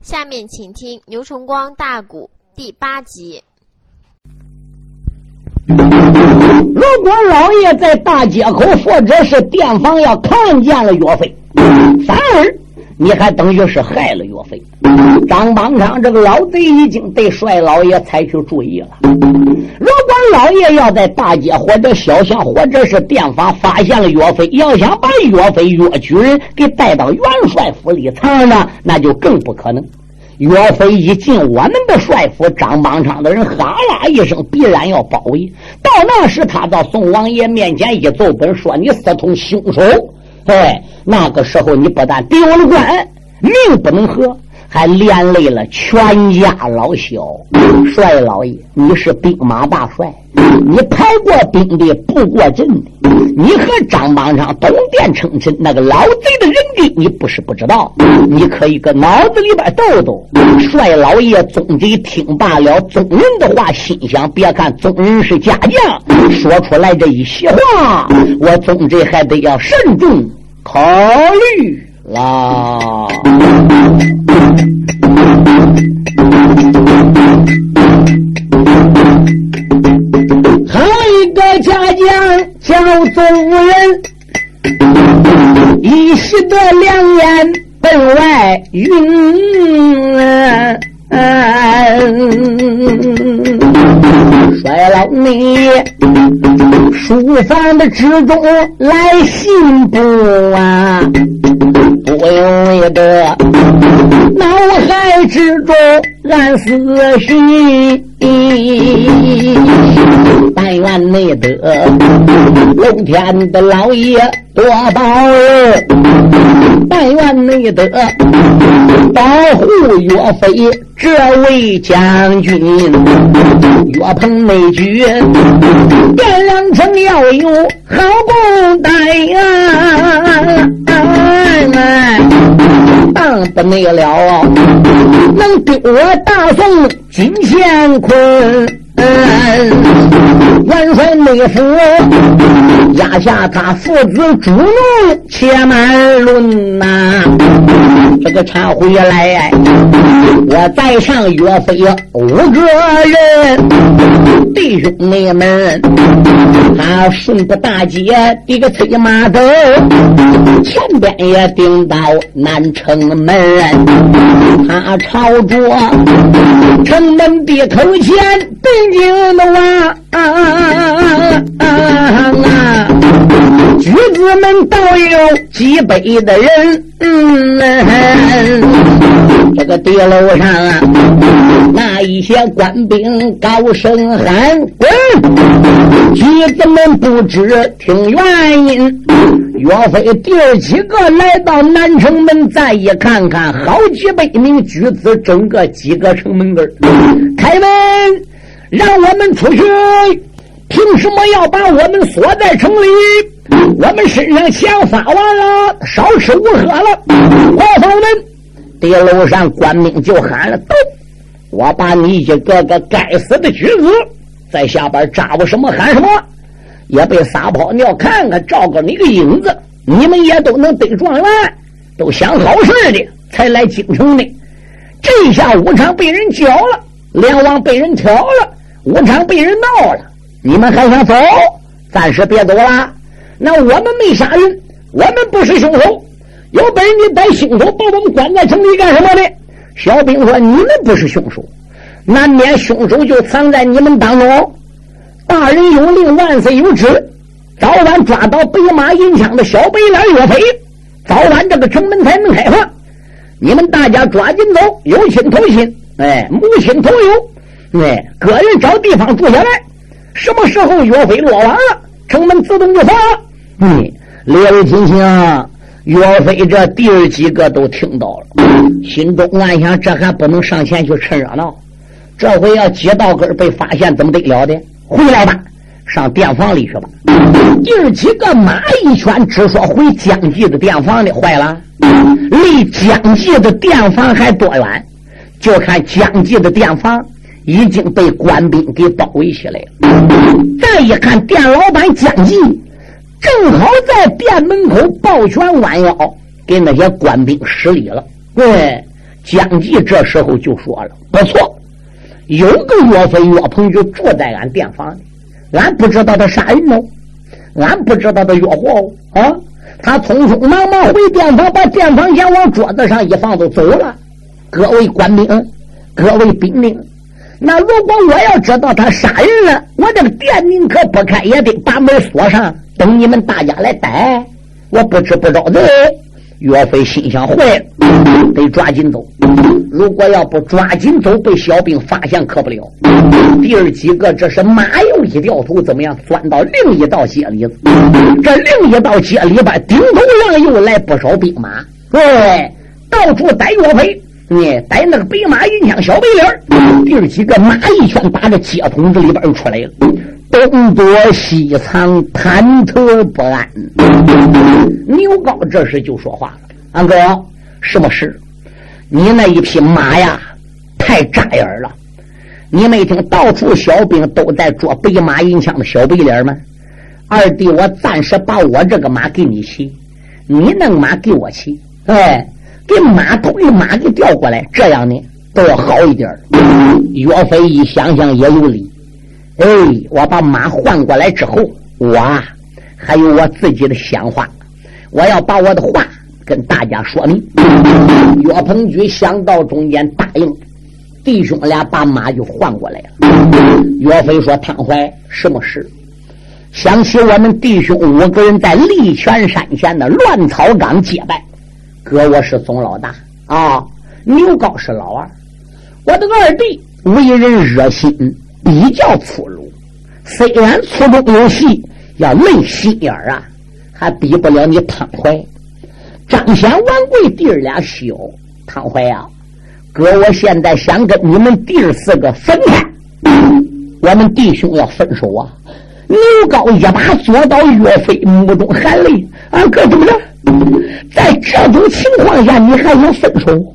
下面请听牛崇光大鼓第八集。如果老爷在大街口或者是店房要看见了岳飞，反而你还等于是害了岳飞。张邦昌这个老贼已经对帅老爷采取注意了。如果老爷要在大街或者小巷或者是店房发现了岳飞，要想把岳飞岳举人给带到元帅府里藏呢，那就更不可能。岳飞一进我们的帅府，张邦昌的人哈啦一声，必然要包围。到那时，他到宋王爷面前一奏本，说你私通凶手。哎，那个时候你不但丢了官，命不能活。还连累了全家老小，帅老爷，你是兵马大帅，你排过兵的，布过阵的，你和张邦昌东殿称臣，那个老贼的人地，你不是不知道，你可以搁脑子里边斗斗。帅老爷宗贼听罢了宗人的话，心想：别看宗人是家将，说出来这一席话，我宗贼还得要慎重考虑。啦！还有一个家将叫宗人，一时的两眼奔外云。衰老你书房的之中来信不啊？不由得脑海之中暗思绪，但愿内得龙天的老爷多保佑，但愿内得保护岳飞。这位将军，岳鹏内举，汴梁城要有好功待呀！当不内了，能丢我大宋金乾坤。元帅内府压下他父子主怒，且慢论呐。这个忏回来，我再上岳飞五个人，弟兄妹们，他顺着大街一个催马走，前边也顶到南城门，他朝着城门的头前。京的娃啊，举子们倒有几百的人。这个地楼上啊，那一些官兵高声喊：“滚！”举子们不知听原因。岳飞弟儿几个来到南城门，再一看看，好几百名举子，整个几个城门根开门。让我们出去，凭什么要把我们锁在城里？我们身上钱发完了，少吃无喝了。王方们，地楼上官兵就喊了：“都！我把你一个个该死的举子在下边扎我什么喊什么，也被撒泡尿看看，照个你个影子。你们也都能得状元，都想好事的才来京城的。这下武昌被人剿了，梁王被人挑了。”武昌被人闹了，你们还想走？暂时别走了。那我们没杀人，我们不是凶手。有本事你带凶手把我们关在城里干什么的？小兵说：“你们不是凶手，难免凶手就藏在你们当中。大人有令，万岁有旨，早晚抓到北马银枪的小白脸岳飞，早晚这个城门才能开放。你们大家抓紧走，有亲投亲，哎，母亲投友。”对，个人找地方住下来。什么时候岳飞落网了，城门自动就放了。嗯，列位听清，岳飞这弟儿几个都听到了，心中暗想：这还不能上前去趁热闹。这回要接到根被发现，怎么得了的？回来吧，上店房里去吧。弟儿几个马一圈，只说回江记的店房里。坏了，离江记的店房还多远？就看江记的店房。已经被官兵给包围起来了。再一看，店老板江记正好在店门口抱拳弯腰，给那些官兵施礼了。对，江吉这时候就说了：“不错，有个岳飞岳鹏就住在俺店房里，俺不知道他杀人哦，俺不知道他越货哦啊！他匆匆忙忙回店房，把店房钱往桌子上一放，就走了。各位官兵，各位兵丁，那如果我要知道他杀人了，我这个店宁可不开，也得把门锁上，等你们大家来逮。我不知不着的。”岳飞心想：坏了，得抓紧走。如果要不抓紧走，被小兵发现可不了。第二几个，这是马又一掉头，怎么样？钻到另一道街里子。这另一道街里边，顶头上又来不少兵马，对，到处逮岳飞，你逮那个白马银枪小白脸第二几个马一拳打着街筒子里边又出来了。东躲西藏，忐忑不安。牛皋这时就说话了：“安哥，什么事？你那一匹马呀，太扎眼了。你没听到处小兵都在捉白马银枪的小白脸吗？二弟，我暂时把我这个马给你骑，你那个马给我骑。哎，给马头的马给调过来，这样呢都要好一点。”岳飞一想想也有理。哎，我把马换过来之后，我还有我自己的想法，我要把我的话跟大家说明。岳鹏举想到中间答应，弟兄俩把马就换过来了。岳飞说：“汤怀，什么事？想起我们弟兄五个人在利泉山前的乱草岗结拜，哥我是总老大啊，牛皋是老二，我的二弟为人热心。”比较粗鲁，虽然粗中有细，要累心眼儿啊，还比不了你汤怀。张显、王贵弟儿俩小，汤怀呀，哥，我现在想跟你们弟儿四个分开，我们弟兄要分手啊！牛皋一把坐到岳飞目中含泪啊，哥怎么着？在这种情况下，你还想分手？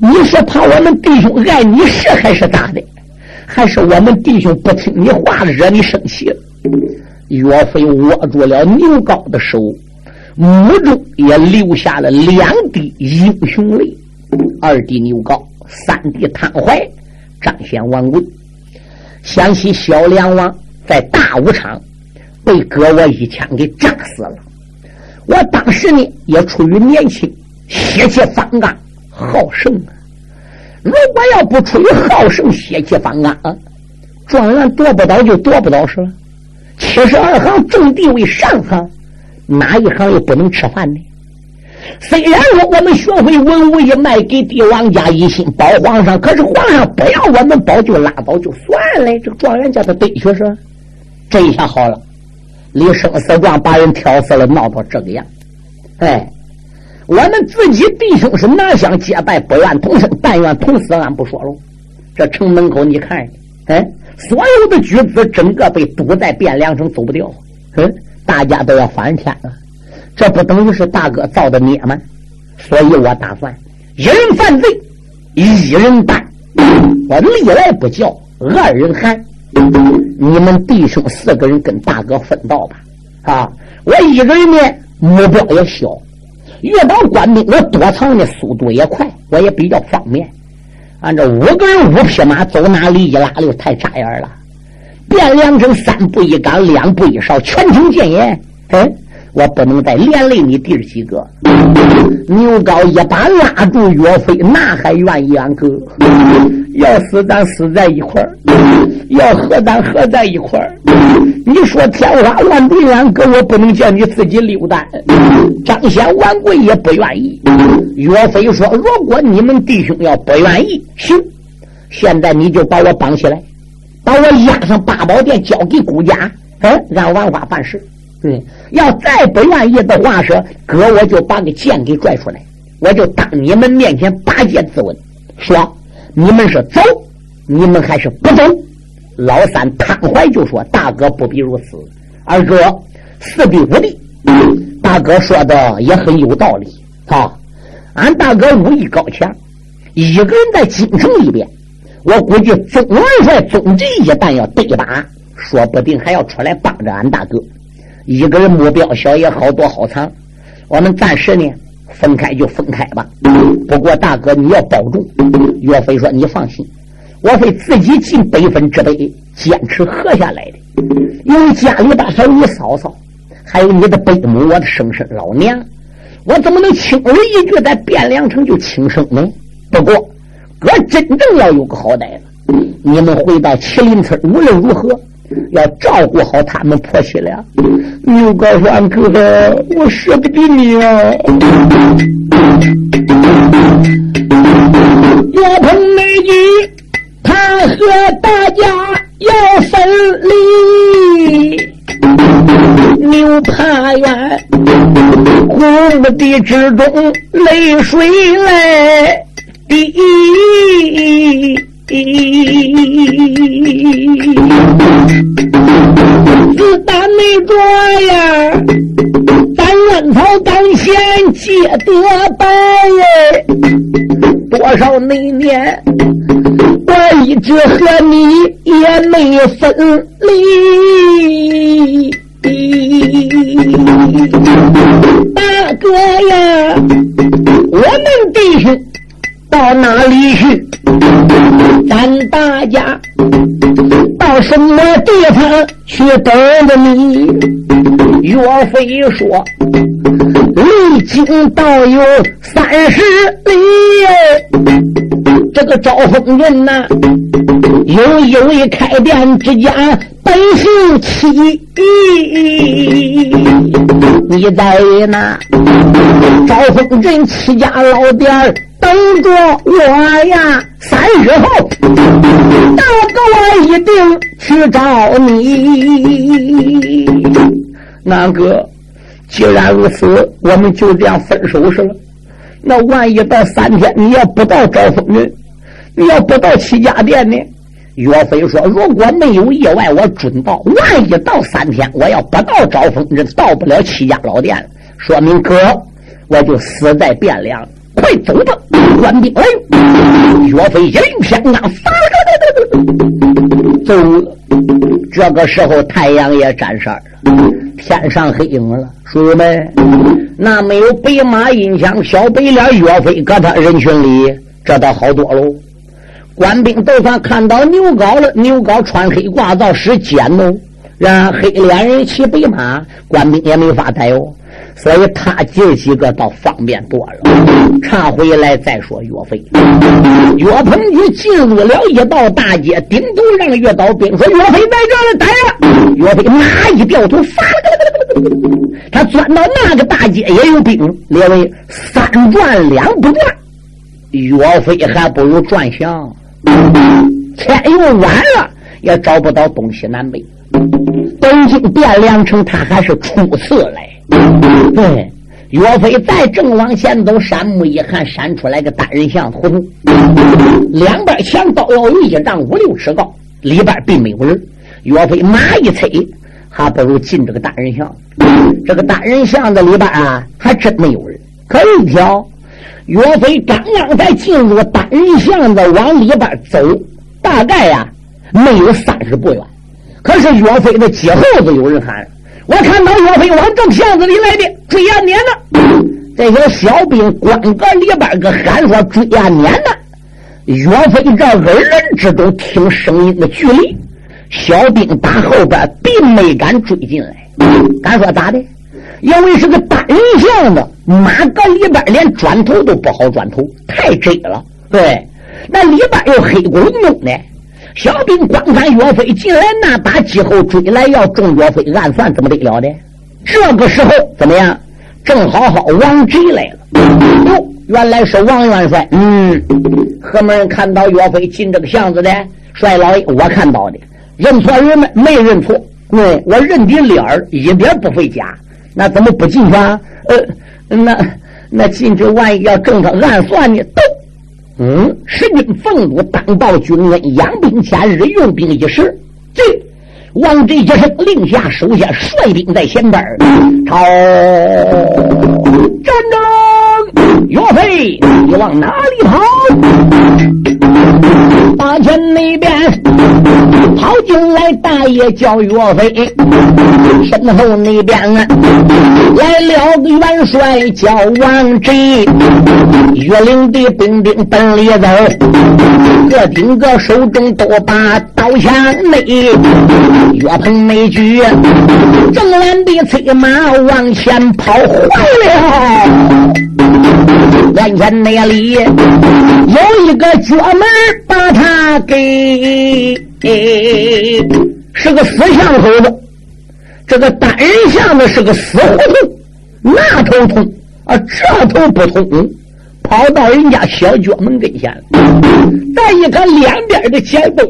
你是怕我们弟兄爱你是还是咋的？还是我们弟兄不听你话，惹你生气。岳飞握住了牛皋的手，目中也流下了两滴英雄泪。二弟牛皋，三弟汤怀，张显、王贵，想起小梁王在大武场被哥我一枪给炸死了。我当时呢也出于年轻，血气方刚，好胜啊。如果要不出于好胜、血气方刚，状元夺不到就夺不到是了。七十二行正地位上行，哪一行又不能吃饭呢？虽然说我们学会文武一脉，给帝王家一心保皇上，可是皇上不要我们保，就拉倒就算了。这个状元叫他得学是，这一下好了，李生死状把人挑死了，闹到这个样，哎。我们自己弟兄是哪想结拜，不愿同生，但愿同死，俺不说了。这城门口你看，哎，所有的举子整个被堵在汴梁城，走不掉。嗯，大家都要翻天了，这不等于是大哥造的孽吗？所以我打算一人犯罪，一人担。我历来不叫二人寒。你们弟兄四个人跟大哥分道吧。啊，我一个人呢，目标也小。越到官兵，我躲藏的速度也快，我也比较方便。按照五个人五匹马走哪里一拉溜太扎眼了。变两成三步一岗，两步一哨，全听见眼。嗯，我不能再连累你弟儿几个。牛皋一把拉住岳飞，那还愿意俺哥？要死咱死在一块儿，要和咱合在一块儿。你说天花乱坠，俺哥我不能叫你自己溜达。张显、王贵也不愿意。岳飞说：“如果你们弟兄要不愿意，行，现在你就把我绑起来，把我押上八宝殿，交给顾家，嗯，让王法办事。对，要再不愿意的话，说哥我就把个剑给拽出来，我就当你们面前拔剑自刎。说你们是走，你们还是不走？”老三汤怀就说：“大哥不必如此，二哥四弟五弟，大哥说的也很有道理啊。俺大哥武艺高强，一个人在京城里边，我估计总元帅总计一旦要对把，说不定还要出来帮着俺大哥。一个人目标小也好多好藏，我们暂时呢分开就分开吧。不过大哥你要保重。岳飞说：“你放心，我会自己尽百分之百坚持喝下来的。因为家里大小你嫂嫂，还有你的伯母，我的生身老娘，我怎么能轻而易举在汴梁城就轻生呢？不过，哥真正要有个好歹子，你们回到麒麟村，无论如何。”要照顾好他们婆媳俩。牛高说：“哥，我舍不得你啊！”岳鹏那句，他和大家要分离。牛怕远，红的之中泪水来滴。自打没着呀，咱乱草当先借得白多少那年，我一直和你也没分离。大哥呀，我们弟兄。到哪里去？咱大家到什么地方去等着你？岳飞说：“离京道有三十里。”这个招风人呐，有一位开店之家，本姓戚。你在那招风人戚家老店等着我呀，三日后，大哥我一定去找你。南哥，既然如此，我们就这样分手是了。那万一到三天，你要不到招风人，你要不到戚家店呢？岳飞说：“如果没有意外，我准到。万一到三天，我要不到招风人，到不了戚家老店，说明哥我就死在汴梁。快走吧，官兵来！”岳飞一领偏刚，走了。这个时候，太阳也沾色了，天上黑影了。叔们，那没有白马银枪、小白脸岳飞搁他人群里，这倒好多喽。官兵都算看到牛皋了，牛皋穿黑褂子，使尖哦，让黑脸人骑白马，官兵也没法逮哦。所以他姐几个倒方便多了。查回来再说岳飞，岳鹏举进入了一道大街，顶头让岳刀兵说：“岳飞在这里待着。”岳飞马一掉头，发他钻到那个大街也有兵，列位三转两不转，岳飞还不如转向。天又晚了，也找不到东西南北。北京汴梁城，他还是初次来。对，岳飞再正往前走，山木一看，闪出来个单人像胡同，两边墙都要有一丈五六尺高，里边并没有人。岳飞马一催，还不如进这个单人巷。这个单人巷子里边啊，还真没有人。可一条，岳飞刚刚才进入单人巷子，往里边走，大概呀没有三十步远。可是岳飞的街后子有人喊。我看到岳飞往正巷子里来的，追呀撵呢。这些小兵关格里边个喊说追呀撵呢。岳飞这耳人之中听声音的距离，小兵打后边并没敢追进来。敢说咋的？因为是个单人巷子，马格里边连转头都不好转头，太窄了。对，那里边又黑咕隆咚的。小兵观看岳飞进来，那把机后追来要中岳飞，暗算怎么得了的？这个时候怎么样？正好好王贼来了。哟，原来是王元帅。嗯，何门看到岳飞进这个巷子的？帅老爷，我看到的。认错人没？没认错。嗯，我认的脸儿一点不费假。那怎么不进去啊？呃，那那进去万一要中他暗算呢？都。嗯，十军俸禄，当报军恩，养兵千日，用兵一时。这王贼一声令下，手下率兵在前边朝战争。岳飞，你往哪里跑？八千前那边跑进来大爷叫岳飞，身后那边啊来了个元帅叫王直，岳灵的兵丁奔里走，个顶个手中都把刀枪内，岳鹏没举，正蓝的催马往前跑，坏了！眼前那里有一个角门把他给，是个死巷口子。这个单人巷子是个死胡同，那头通啊，这头不通，跑到人家小角门跟前了。再一看两边的前锋，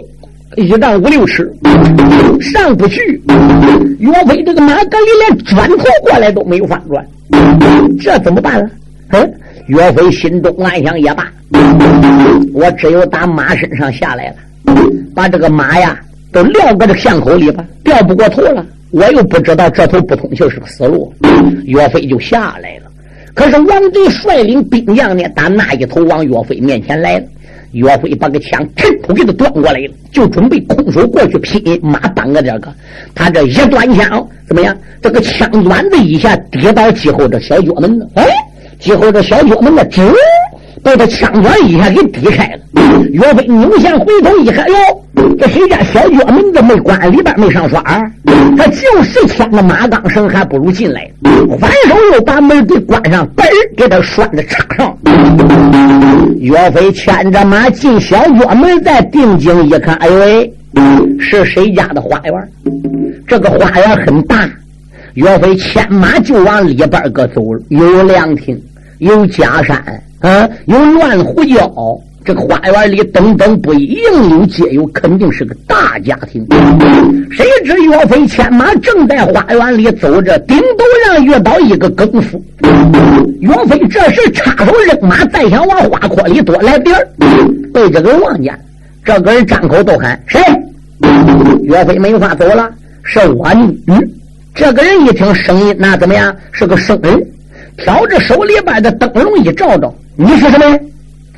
一丈五六尺，上不去。岳飞这个马格里连转头过来都没有翻转，这怎么办呢？嗯。岳飞心中暗想：也罢，我只有打马身上下来了，把这个马呀都撂搁这巷口里吧，掉不过头了。我又不知道这头不通就是个死路，岳飞就下来了。可是王贼率领兵将呢，打那一头往岳飞面前来了。岳飞把个枪腾突给他端过来了，就准备空手过去劈马挡个这个。他这一端枪怎么样？这个枪端子一下跌到几后这小角门了，哎。最后这小角门呢，吱，被他枪管一下给抵开了。岳飞扭向回头一看，哟，这谁家小脚门子没关，里边没上栓他就是牵着马钢绳，还不如进来。反手又把门给关上，嘣给他拴在插上。岳飞牵着马进小角门，再定睛一看，哎呦喂，是谁家的花园？这个花园很大。岳飞牵马就往里边个走，有凉亭，有假山，啊，有乱胡椒，这个花园里等等不一，应有皆有，肯定是个大家庭。谁知岳飞牵马正在花园里走着，顶头上遇到一个更夫。岳飞这时插手扔马，再想往花坡里多来点儿被这个望见，这个人张口都喊谁？岳飞没法走了，是我女。这个人一听声音，那怎么样？是个生人，挑着手里边的灯笼一照照，你是什么？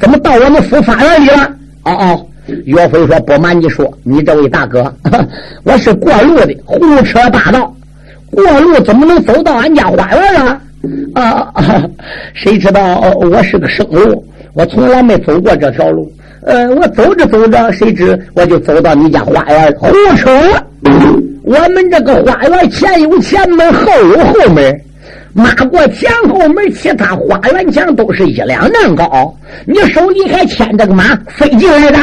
怎么到我们府法院里了？哦哦，岳飞说：“不瞒你说，你这位大哥，我是过路的，胡扯八道。过路怎么能走到俺家花园了？啊，谁知道我是个生路，我从来没走过这条路。呃，我走着走着，谁知我就走到你家花园，胡扯。”我们这个花园前有前门，后有后门，马过前后门，其他花园墙都是一两丈高。你手里还牵着个马，飞进来的，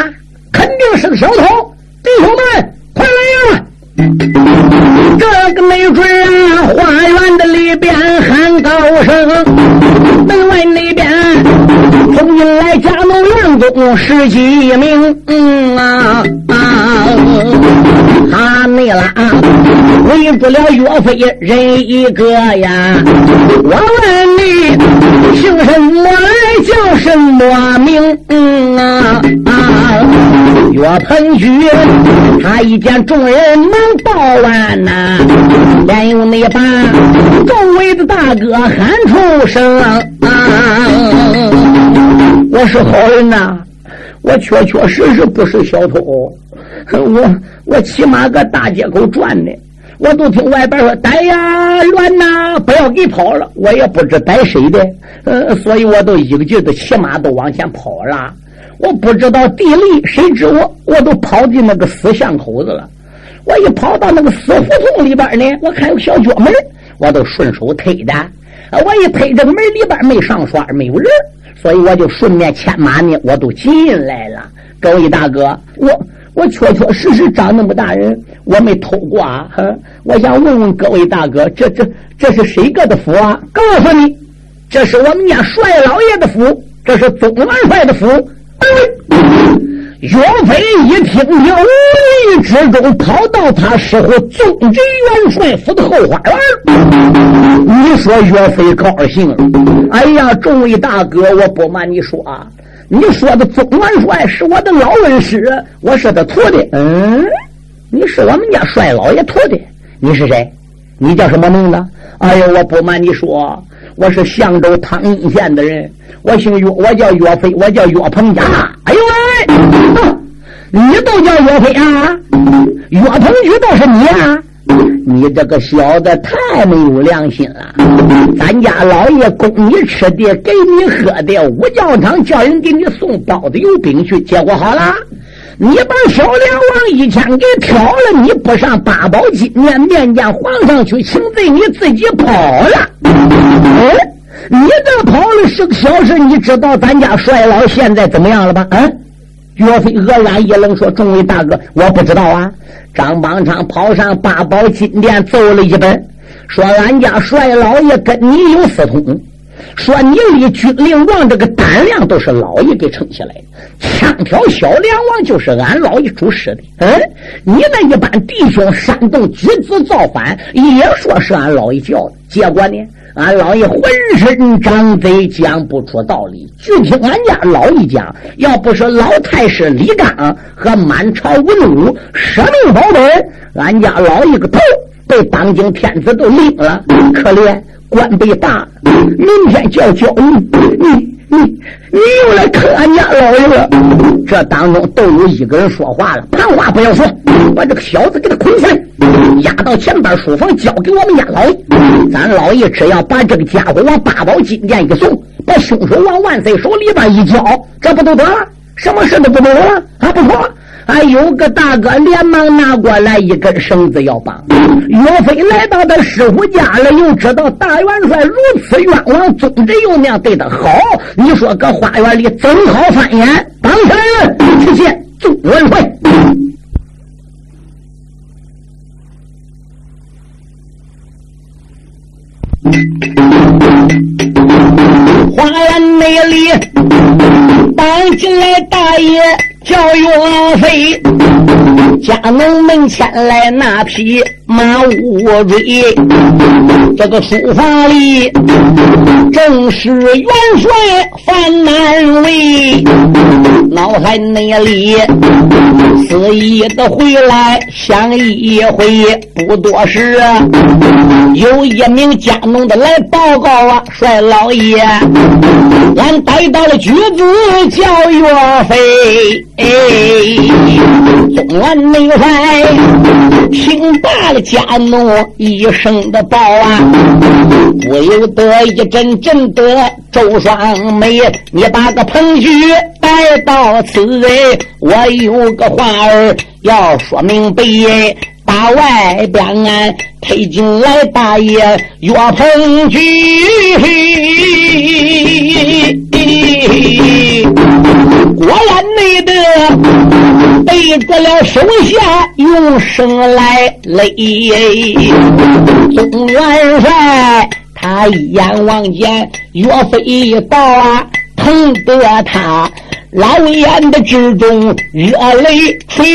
肯定是个小偷。弟兄们，快来呀！这个没准啊，花园的里边喊高声，门外那边冲进来家奴员工十几名，嗯啊啊！哈内拉围住了岳飞人一个呀！我问你姓什么来叫什么名？嗯啊！岳鹏举他一见众人忙报完呐，连用那把周围的大哥喊出声啊！我是好人呐，我确确实实不是小偷，我。我骑马搁大街口转呢，我都听外边说逮呀乱呐，不要给跑了。我也不知逮谁的，呃，所以我都一个劲的骑马都往前跑了。我不知道地利，谁知我我都跑进那个死巷口子了。我一跑到那个死胡同里边呢，我看有小角门，我都顺手推的。我一推这个门里边没上栓，没有人，所以我就顺便牵马呢，我都进来了。各位大哥，我。我确确实实长那么大人，我没偷过啊！我想问问各位大哥，这这这是谁个的府啊？告诉你，这是我们家帅老爷的府，这是总元帅的府。岳飞一听，就无意之中跑到他师傅总军元帅府的后花园。你说岳飞高兴了？哎呀，众位大哥，我不瞒你说啊。你说的总元帅是我的老恩师，我是他徒弟。嗯，你是我们家帅老爷徒弟，你是谁？你叫什么名字？哎呦，我不瞒你说，我是相州汤阴县的人，我姓岳，我叫岳飞，我叫岳鹏家。哎呦喂，哼你都叫岳飞啊？岳鹏举倒是你啊？你这个小子太没有良心了！咱家老爷供你吃的，给你喝的，五教场叫人给你送包子油饼去，结果好了，你把小梁王一枪给挑了，你不上八宝金殿面见皇上去请罪，你自己跑了。哎，你这跑了是个小事，你知道咱家帅老现在怎么样了吧？嗯。岳飞愕然一愣，说：“众位大哥，我不知道啊。”张邦昌跑上八宝金殿奏了一本，说：“俺家帅老爷跟你有私通，说你立军令状这个胆量都是老爷给撑起来的，枪挑小梁王就是俺老爷主使的。嗯，你那一般弟兄煽动举子造反，也说是俺老爷叫的，结果呢？”俺老爷浑身张嘴，讲不出道理。据听俺家老爷讲，要不是老太师李刚和满朝文武舍命保本，俺家老爷个头被当今天子都拎了。可怜官被大，明天就要交你，你你你又来坑俺家老爷了。这当中都有一个人说话了，旁话不要说，把这个小子给他捆起来。押到前边书房，交给我们家老爷。咱老爷只要把这个家伙往八宝金殿一送，把凶手往万岁手里边一交，这不都得了？什么事都不得了？啊，不说了。还有个大哥连忙拿过来一根绳子要绑。岳飞来到他师傅家了，又知道大元帅如此冤枉，宗侄又那样对他好，你说搁花园里怎好翻眼？绑起来了，去见宗元帅。花园内里，当进来大爷叫岳飞，家门门前来那匹马乌追。这个书房里正是元帅范南为，脑海内里肆意的回来想一回，不多时，有一名家奴的来报告啊，帅老爷，俺逮到了举子叫岳飞，哎东安内外听罢了家奴一声的报啊。不由得一阵阵的皱双眉，你把个彭举带到此，我有个话儿要说明白。把外边俺推进来大爷岳鹏举，果然没得背着了手下用绳来勒。宋元帅他一眼望见岳飞到啊，疼得他。老眼的之中热泪垂，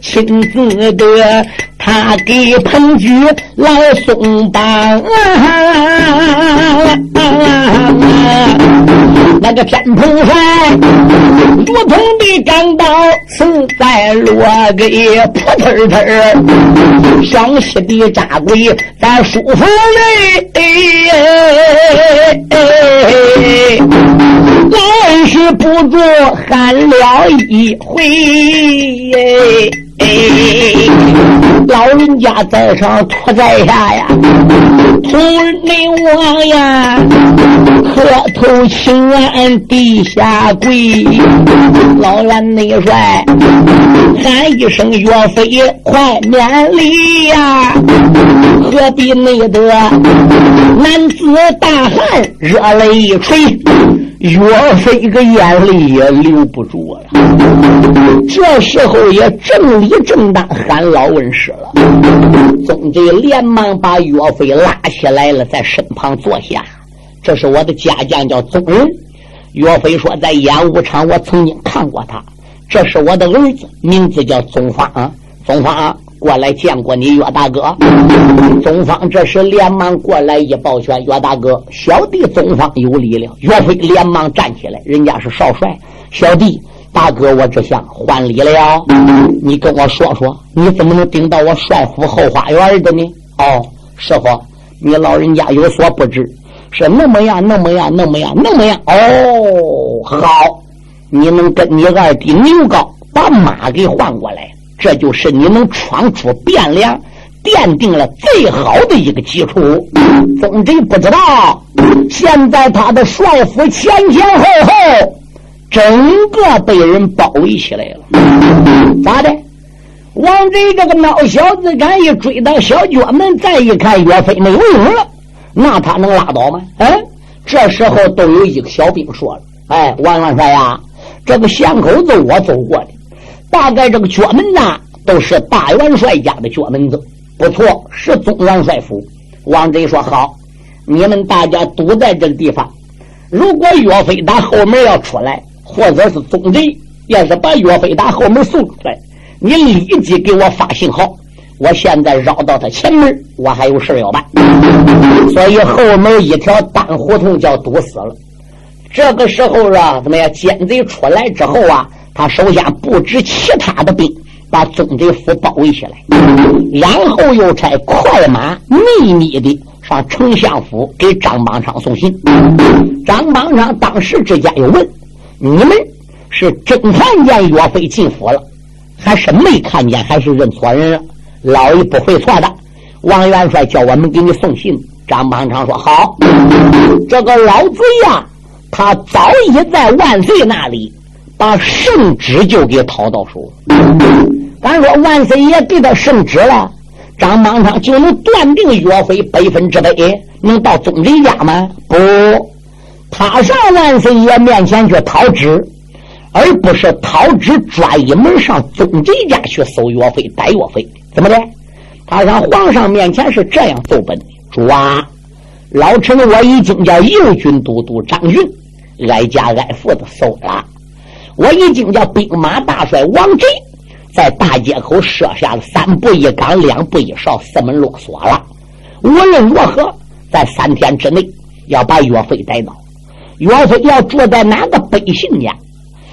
亲自的他给彭举来送棒。那个天蓬山如同的钢刀刺在落给扑腾腾，湘西的扎鬼在书房内，万事不住喊了一回。老人家在上，托在下呀，同内王呀，磕头请安，地下跪。老元内帅喊一声岳飞，快免礼呀！何必内得男子大汉热泪垂？岳飞一个眼泪也留不住了，这时候也正理正当喊老文师了。宗贼连忙把岳飞拉起来了，在身旁坐下。这是我的家将，叫宗仁。岳飞说，在演武场我曾经看过他。这是我的儿子，名字叫宗方。宗方。过来见过你岳大哥，宗方这时连忙过来一抱拳，岳大哥，小弟宗方有礼了。岳飞连忙站起来，人家是少帅，小弟大哥我这下还礼了。你跟我说说，你怎么能顶到我帅府后花园的呢？哦，师傅，你老人家有所不知，是那么样，那么样，那么样，那么样。哦，好，你能跟你二弟牛高。把马给换过来，这就是你能闯出汴梁，奠定了最好的一个基础。宗贼不知道，现在他的帅府前前后后，整个被人包围起来了。咋的？王贼这个孬小子敢一追到小角门，再一看岳飞没有影了，那他能拉倒吗？嗯，这时候都有一个小兵说了：“哎，王元帅呀，这个巷口子我走过的，大概这个角门呐，都是大元帅家的角门子，不错，是总元帅府。”王贼说：“好，你们大家堵在这个地方，如果岳飞打后门要出来，或者是总贼要是把岳飞打后门送出来。”你立即给我发信号，我现在绕到他前门，我还有事要办，所以后门一条单胡同叫堵死了。这个时候啊，怎么样？奸贼出来之后啊，他首先布置其他的兵，把宗贼府包围起来，然后又差快马秘密的上丞相府给张邦昌送信。张邦昌当时之间又问：“你们是真看见岳飞进府了？”还是没看见，还是认错人了。老爷不会错的。王元帅叫我们给你送信。张邦昌说：“好。”这个老贼呀，他早已在万岁那里把圣旨就给讨到手。咱说万岁爷给他圣旨了，张邦昌就能断定岳飞百分之百能到宗贼家吗？不，他上万岁爷面前去讨旨。而不是讨旨专一门上宗贼家去搜岳飞逮岳飞，怎么的？他上皇上面前是这样奏本的：主啊，老臣我已经叫右军都督张俊挨家挨户的搜了，我已经叫兵马大帅王震在大街口设下了三步一岗、两步一哨、四门落锁了。无论如何，在三天之内要把岳飞逮到。岳飞要住在哪个百姓家？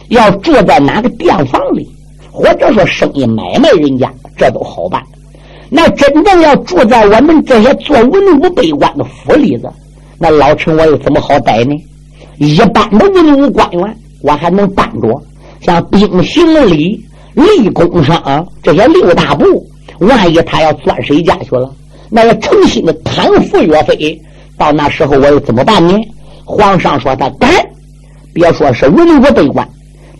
要住在哪个店房里，或者说生意买卖人家，这都好办。那真正要住在我们这些做文武百官的府里子，那老臣我又怎么好逮呢？一般的文武官员，我还能办着，像兵行礼、立功商这些六大部，万一他要钻谁家去了，那要诚心的贪腐岳飞，到那时候我又怎么办呢？皇上说他敢，别说是文武百官。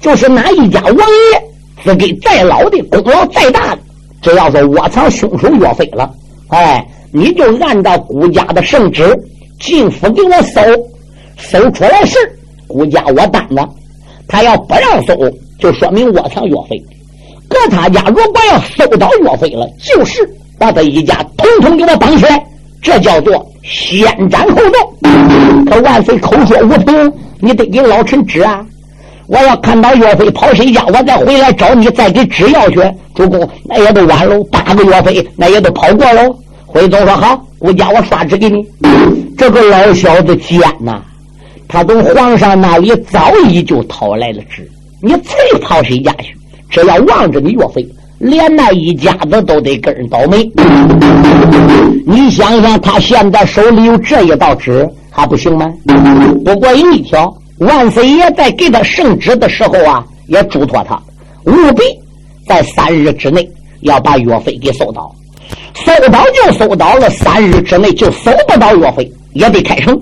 就是哪一家王爷资给再老的功劳再大的，只要是窝藏凶手岳飞了，哎，你就按照顾家的圣旨进府给我搜，搜出来事顾家我担着。他要不让搜，就说明窝藏岳飞。搁他家如果要搜到岳飞了，就是把他一家统统给我绑起来，这叫做先斩后奏。可万岁口说无凭，你得给老臣指啊。我要看到岳飞跑谁家，我再回来找你，再给支药去。主公，那也都晚喽，八个岳飞那也都跑过喽。回头说好，我家我刷纸给你。这个老小子奸呐，他从皇上那里早已就讨来了纸，你才跑谁家去？只要望着你岳飞，连那一家子都得跟人倒霉。你想想，他现在手里有这一道纸，还不行吗？不过有一条。万岁爷在给他圣旨的时候啊，也嘱托他务必在三日之内要把岳飞给搜到，搜到就搜到了，三日之内就搜不到岳飞，也得开城。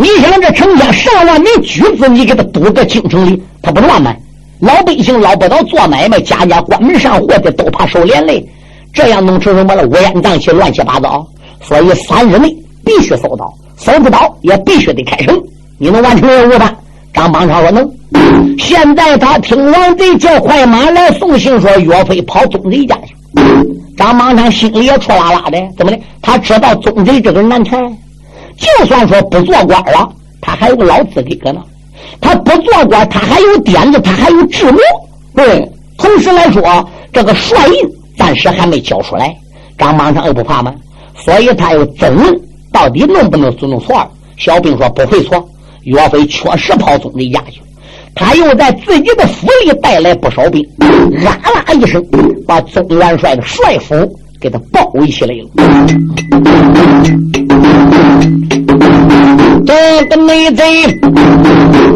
你想这成千上万名举子，你给他堵在京城里，他不乱吗？老百姓捞不到做买卖，家家关门上货的都怕受连累，这样弄成什么了？乌烟瘴气，乱七八糟。所以三日内必须搜到，搜不到也必须得开城。你能完成任务吧？张邦昌说能。现在他听王贼叫快马来送信，说岳飞跑宗贼家去。张邦昌心里也戳拉拉的，怎么的？他知道宗贼这个难缠，就算说不做官了，他还有个老资格搁那。他不做官，他还有点子，他还有智谋。对，同时来说，这个帅印暂时还没交出来。张邦昌又不怕吗？所以他又争论，到底弄不能弄错了？小兵说不会错。岳飞确实跑宗贼家去了，他又在自己的府里带来不少兵，啊啦一声，把宗元帅的帅府给他包围起来了。这个内贼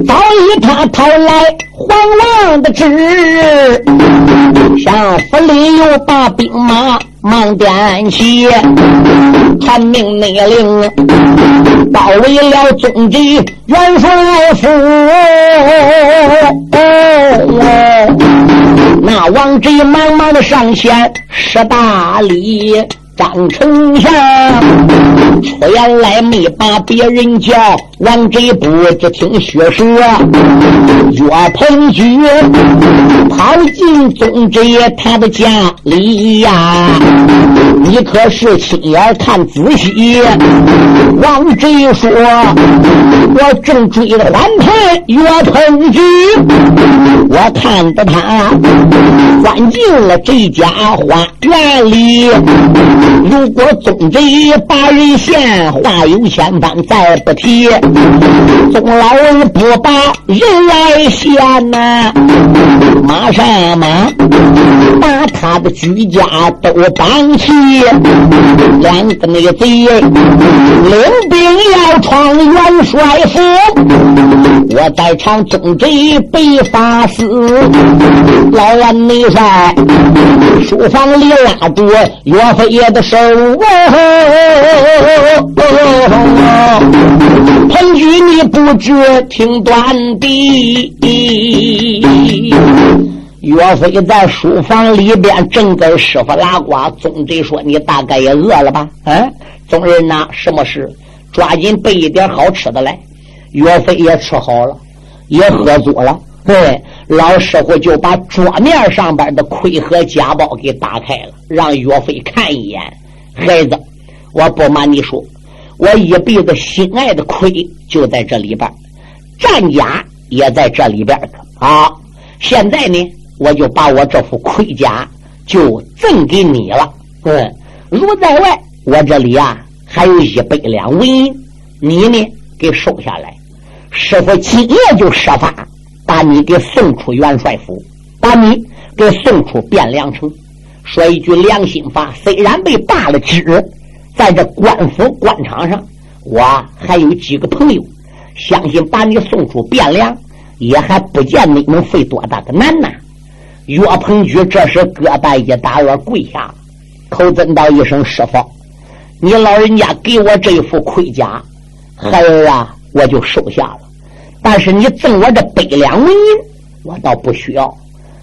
早已他讨来皇王的旨，向府里又把兵马忙点起，传命内令，包围了宗吉元帅府。那王贼忙忙的上前施大礼。张丞相出言来没把别人叫，王贼不只听薛说，岳鹏举跑进宗贼他的家里呀，你可是亲眼看仔细。王贼说：“我正追着反派岳鹏举，我看着他钻进了这家花园里。”如果宗贼把人陷，话有千番再不提。宗老儿不把人来陷呐，马上马把他的居家都绑起，两个那个贼领兵要闯元帅府，我在场宗贼被发死。老元内帅书房里拉住岳飞爷的手，你不知听短的。岳飞在书房里边正跟师傅拉呱，宗贼说：“你大概也饿了吧？”嗯，宗人呐，什么事？抓紧备一点好吃的来。岳飞也吃好了，也喝足了。对，老师傅就把桌面上边的盔和夹包给打开了，让岳飞看一眼。孩子，我不瞒你说，我一辈子心爱的盔就在这里边，战甲也在这里边啊。现在呢，我就把我这副盔甲就赠给你了。嗯，如在外，我这里啊还有一百两纹银，你呢给收下来。师傅今夜就设法。把你给送出元帅府，把你给送出汴梁城。说一句良心话，虽然被罢了职，在这官府官场上，我还有几个朋友，相信把你送出汴梁，也还不见你能费多大的难呐。岳鹏举这时胳膊一打落跪下，口尊道一声：“师傅，你老人家给我这副盔甲，孩儿啊，我就收下了。”但是你赠我这百两纹银，我倒不需要。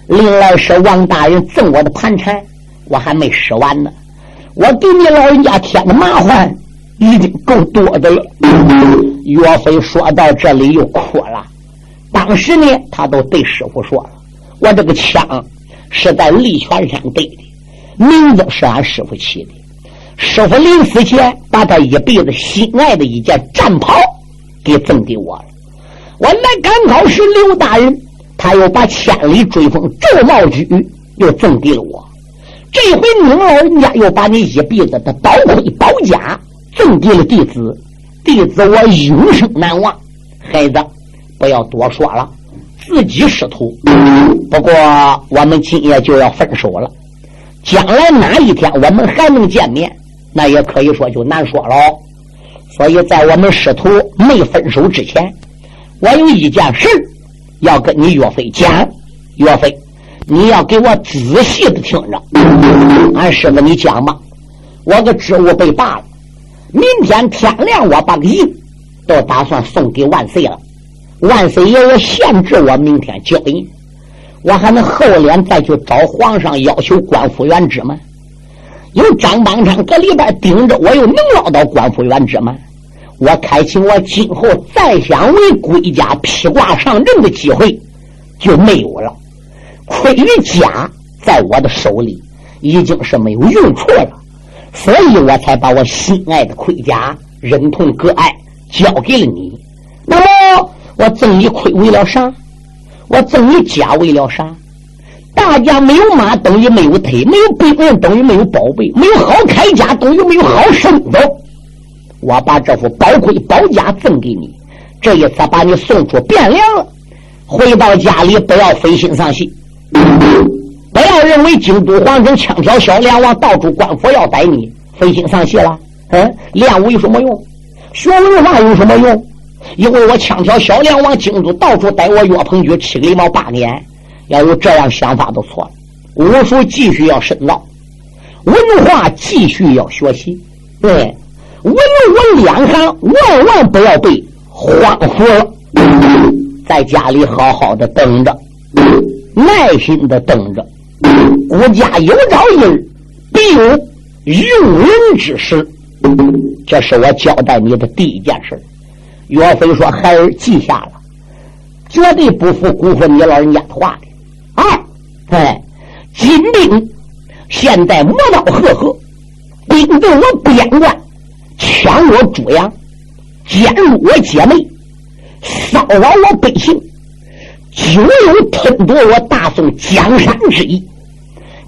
另外是王大人赠我的盘缠，我还没使完呢。我给你老人家添的麻烦已经够多的了。岳飞说到这里又哭了。当时呢，他都对师傅说了：“我这个枪是在利泉山得的，名字是俺师傅起的。师傅临死前把他一辈子心爱的一件战袍给赠给我了。”我来赶考时，刘大人他又把千里追风周茂举又赠给了我。这回您老人家又把你一辈子的宝盔宝甲赠给了弟子，弟子我永生难忘。孩子，不要多说了，自己师徒。不过我们今夜就要分手了，将来哪一天我们还能见面，那也可以说就难说了。所以在我们师徒没分手之前。我有一件事要跟你岳飞讲，岳飞，你要给我仔细的听着。俺师傅，你讲吧。我个职务被罢了，明天天亮，我把个印都打算送给万岁了。万岁爷爷限制我明天交印，我还能厚脸再去找皇上要求官复原职吗？有张邦昌搁里边盯着，我又能捞到官复原职吗？我开启我今后再想为归家披挂上阵的机会就没有了。盔与甲在我的手里已经是没有用处了，所以我才把我心爱的盔甲忍痛割爱交给了你。那么我赠你盔为了啥？我赠你甲为了啥？大家没有马等于没有腿，没有兵刃等于没有宝贝，没有好铠甲等于没有好身子。我把这副宝盔宝甲赠给你，这一次把你送出汴梁了。回到家里，不要灰心丧气，不要认为京都皇城枪挑小梁王到处官府要逮你，灰心丧气了。嗯，练武有什么用？学文化有什么用？因为我枪挑小梁王京都到处逮我岳鹏举七个礼貌八年，要有这样想法都错了。武术继续要深造，文化继续要学习。对，文武两行万万不要被荒废了，在家里好好的等着，耐心的等着。国家有朝一日必有用人之时，这是我交代你的第一件事。岳飞说：“孩儿记下了，绝对不负辜负你老人家的话的。”二，哎，金兵现在磨刀赫赫，兵动我边关，抢我主阳，奸入我姐妹，骚扰我百姓，就有吞夺我大宋江山之意。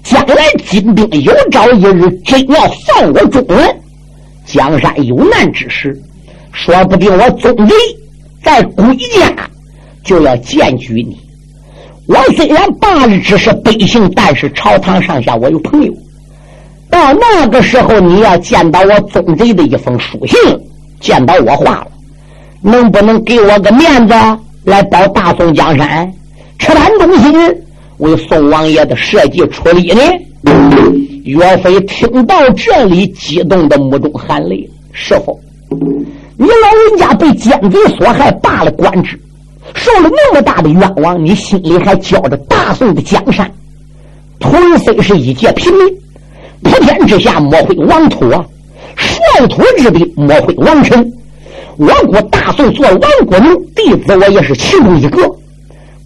将来金兵有朝一日真要犯我中原，江山有难之时。说不定我宗贼在归家就要检举你。我虽然罢日只是百姓，但是朝堂上下我有朋友。到那个时候，你要见到我宗贼的一封书信，见到我话了，能不能给我个面子来保大宋江山？赤胆忠心，为宋王爷的社稷出力呢？岳飞听到这里，激动的目中含泪，师傅。你老人家被奸贼所害，罢了官职，受了那么大的冤枉，你心里还焦着大宋的江山？徒虽是一介平民，普天之下莫非王土啊！率土之滨莫非王臣？我国大宋做亡国奴，弟子我也是其中一个。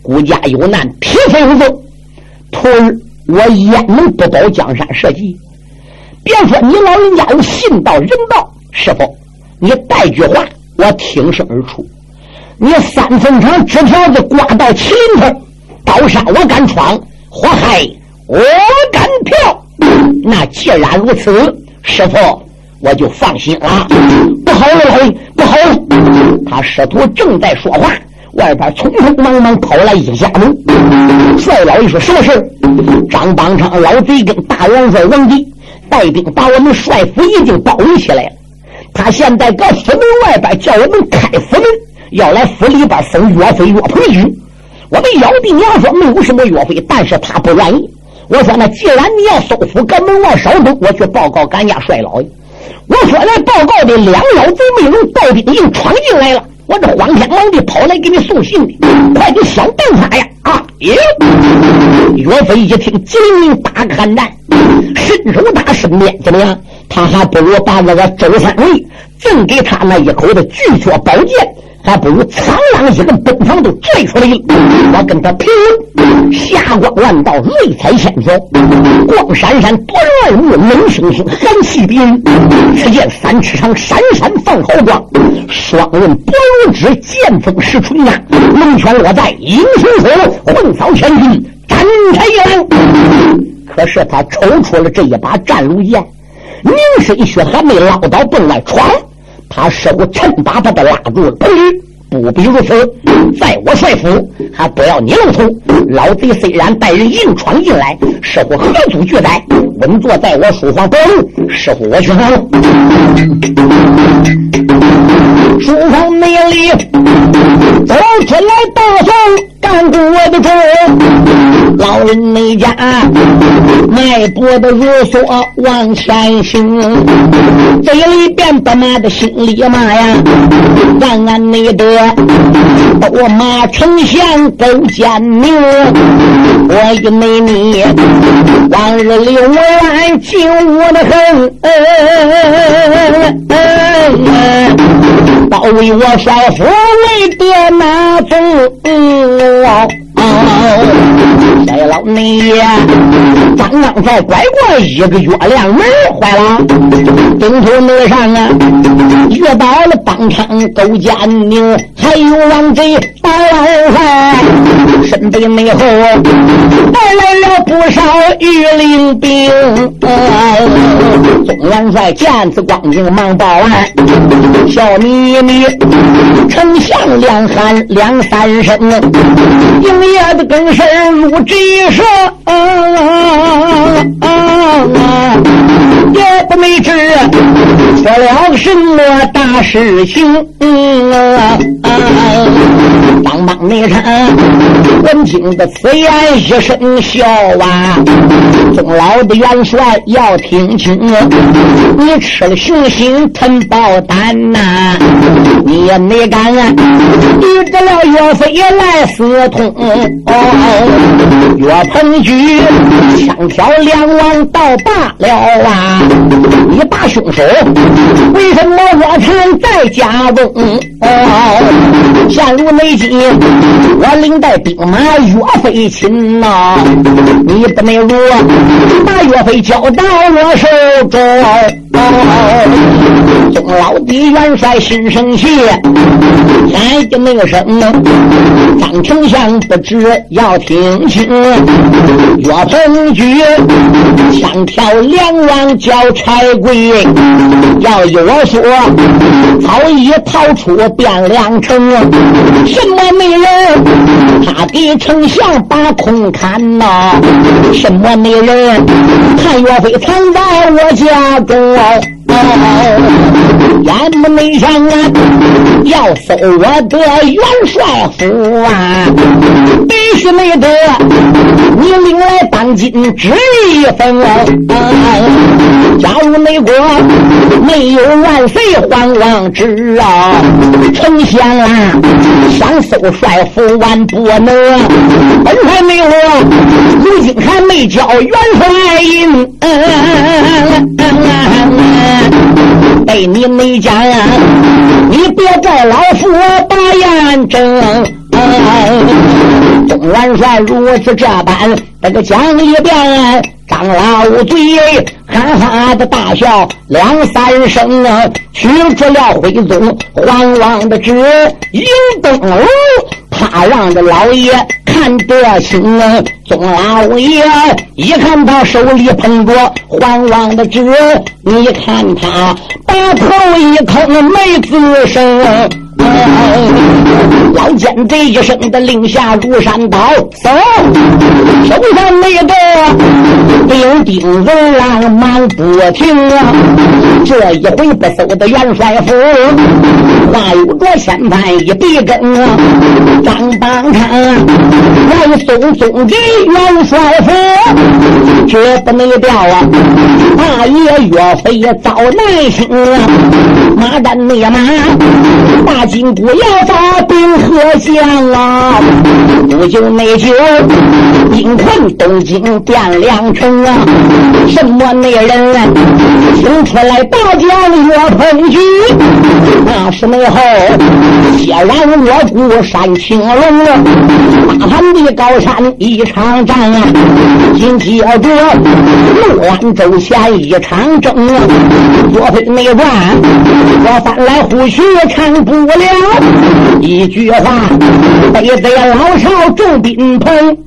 孤家有难，匹夫有责。徒儿，我焉能不保江山社稷？别说你老人家有信道人道，师傅。你带句话，我挺身而出。你三分长纸条子挂到麒麟头，刀山我敢闯，火海我敢跳。那既然如此，师傅我就放心了。不好了，老爷，不好了！他师徒正在说话，外边匆匆忙忙跑来一家人。帅老爷说：“什么事张邦昌老贼跟大元帅王迪带兵把我们帅府已经包围起来了。他现在搁府门外边叫我们开府门，要来府里边封岳飞、岳鹏举。我们姚帝娘说没有什么岳飞，但是他不愿意。我说那既然你要搜府，搁门外少等，我去报告赶家帅老爷。我说来报告的两老贼没有带兵硬闯进来了，我这慌天忙地跑来给你送信的，快点想办法呀！啊！耶！岳飞一听，急灵打个寒战，伸手打身边，怎么样？他还不如把那个周三位赠给他那一口的巨阙宝剑，还不如苍狼一个奔房都拽出来了。我跟他拼，霞光万道，瑞彩千条，光闪闪夺人耳目，冷星星寒气逼人。只见三尺长，闪闪放豪光，双刃不如指，剑锋石锤啊！龙泉落在英雄手，混扫千军，斩开阳。可是他抽出了这一把战卢剑。宁生血还没捞到洞外闯，他手趁把他的拉住了。不比如此，在我帅府还不要你露头。老贼虽然带人硬闯进来，师傅何足惧哉？稳坐在我书房保路，师傅我去好了。书房内里走出来大宋。干过我的主，老人那家迈步的如梭往前行，嘴里边不骂的心里骂呀，让俺那的我马丞相勾践明，我与妹你往日里我俺敬我的很。包围我帅府为爹那种，帅老内呀，刚刚才拐过一个月亮门，坏了，东头门上啊，遇到了帮昌勾践宁，还有王贼打老汉，身背内后带来了不少御林兵，总元帅见此光景忙报案，小米。丞相两喊两三声，营别的跟声如鸡声，也不没知说了什么大事情？帮帮内臣闻听的此言一声笑啊！宗老的元帅要听清，你吃了雄心吞豹胆呐！你也没敢遇着了岳飞来私通，岳鹏举枪挑两王倒罢了啊！你大凶手，为什么我臣在家中？现如内急，我领带兵马岳飞擒呐！你不能如把岳飞交到我手中。宗老弟元帅心生气，来的那个声，张丞相不知要听清。岳鹏举枪挑两王要差归，要依我说，早已逃出汴梁城。什么美人？他给丞相把空砍呐？什么美人？太岳飞藏在我家中。眼不没上啊，要搜我的元帅府啊，必须没得你领来当今旨一份。假如美国没有万岁皇王旨啊，丞相啊，想搜帅府万不能。本来没有，如今还没交元帅印。被你没讲，你别怪老夫把眼睁。钟元帅如此这般，这个讲一遍，张老嘴哈哈的大笑两三声啊，取出了徽宗皇王的旨，迎灯笼，他让这老爷看得清啊。宗老爷一看他手里捧着黄王的纸，你看他把头一坑没吱声。老奸贼一声的令下如山倒，走，手上那个钉钉子浪忙不停啊！这一回不搜的元帅府，话有着先犯一笔根啊！张邦昌来送送给元帅府，这不能掉啊！大爷岳飞遭难行啊！马战内马，大金箍要发兵河将啊！不久内就兵困东京汴梁城啊！什么内人听出来大将岳鹏举，那是内后血染我国山青龙啊！大盘的高山一场战啊！紧接着怒安州前一场争啊！岳飞内乱，我翻来覆去看不了一句话，背在老少众宾朋。